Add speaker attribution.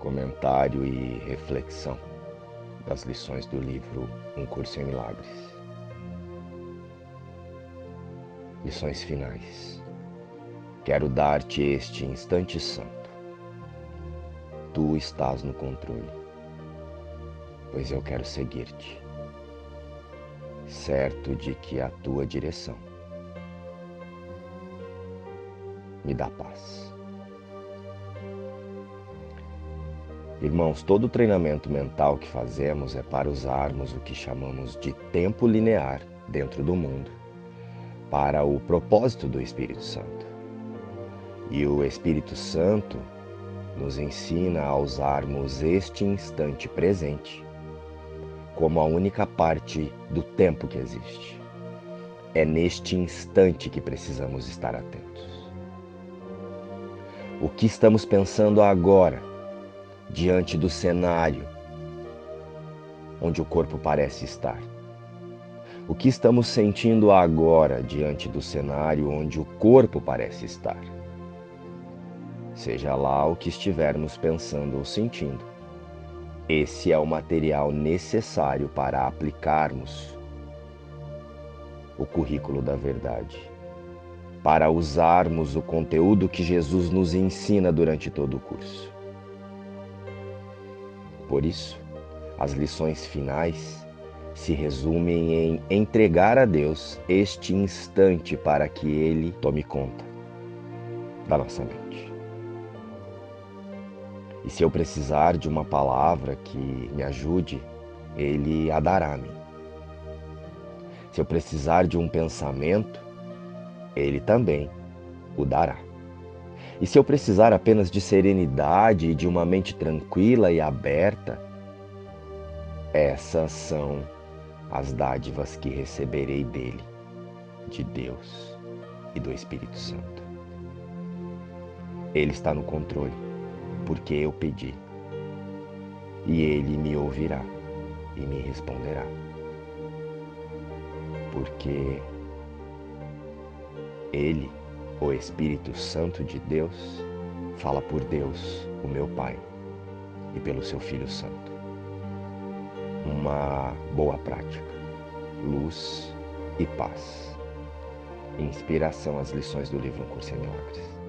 Speaker 1: comentário e reflexão das lições do livro Um Curso em Milagres. Lições finais. Quero dar-te este instante santo. Tu estás no controle, pois eu quero seguir-te, certo de que a tua direção me dá paz. Irmãos, todo treinamento mental que fazemos é para usarmos o que chamamos de tempo linear dentro do mundo, para o propósito do Espírito Santo. E o Espírito Santo nos ensina a usarmos este instante presente como a única parte do tempo que existe. É neste instante que precisamos estar atentos. O que estamos pensando agora diante do cenário onde o corpo parece estar. O que estamos sentindo agora diante do cenário onde o corpo parece estar? Seja lá o que estivermos pensando ou sentindo, esse é o material necessário para aplicarmos o currículo da verdade, para usarmos o conteúdo que Jesus nos ensina durante todo o curso. Por isso, as lições finais se resumem em entregar a Deus este instante para que Ele tome conta da nossa mente. E se eu precisar de uma palavra que me ajude, Ele a dará a mim. Se eu precisar de um pensamento, Ele também o dará. E se eu precisar apenas de serenidade e de uma mente tranquila e aberta, essas são as dádivas que receberei dele, de Deus e do Espírito Santo. Ele está no controle, porque eu pedi. E ele me ouvirá e me responderá. Porque ele o Espírito Santo de Deus fala por Deus, o meu Pai, e pelo seu Filho Santo. Uma boa prática, luz e paz. Inspiração às lições do livro Um Curso em Milagres.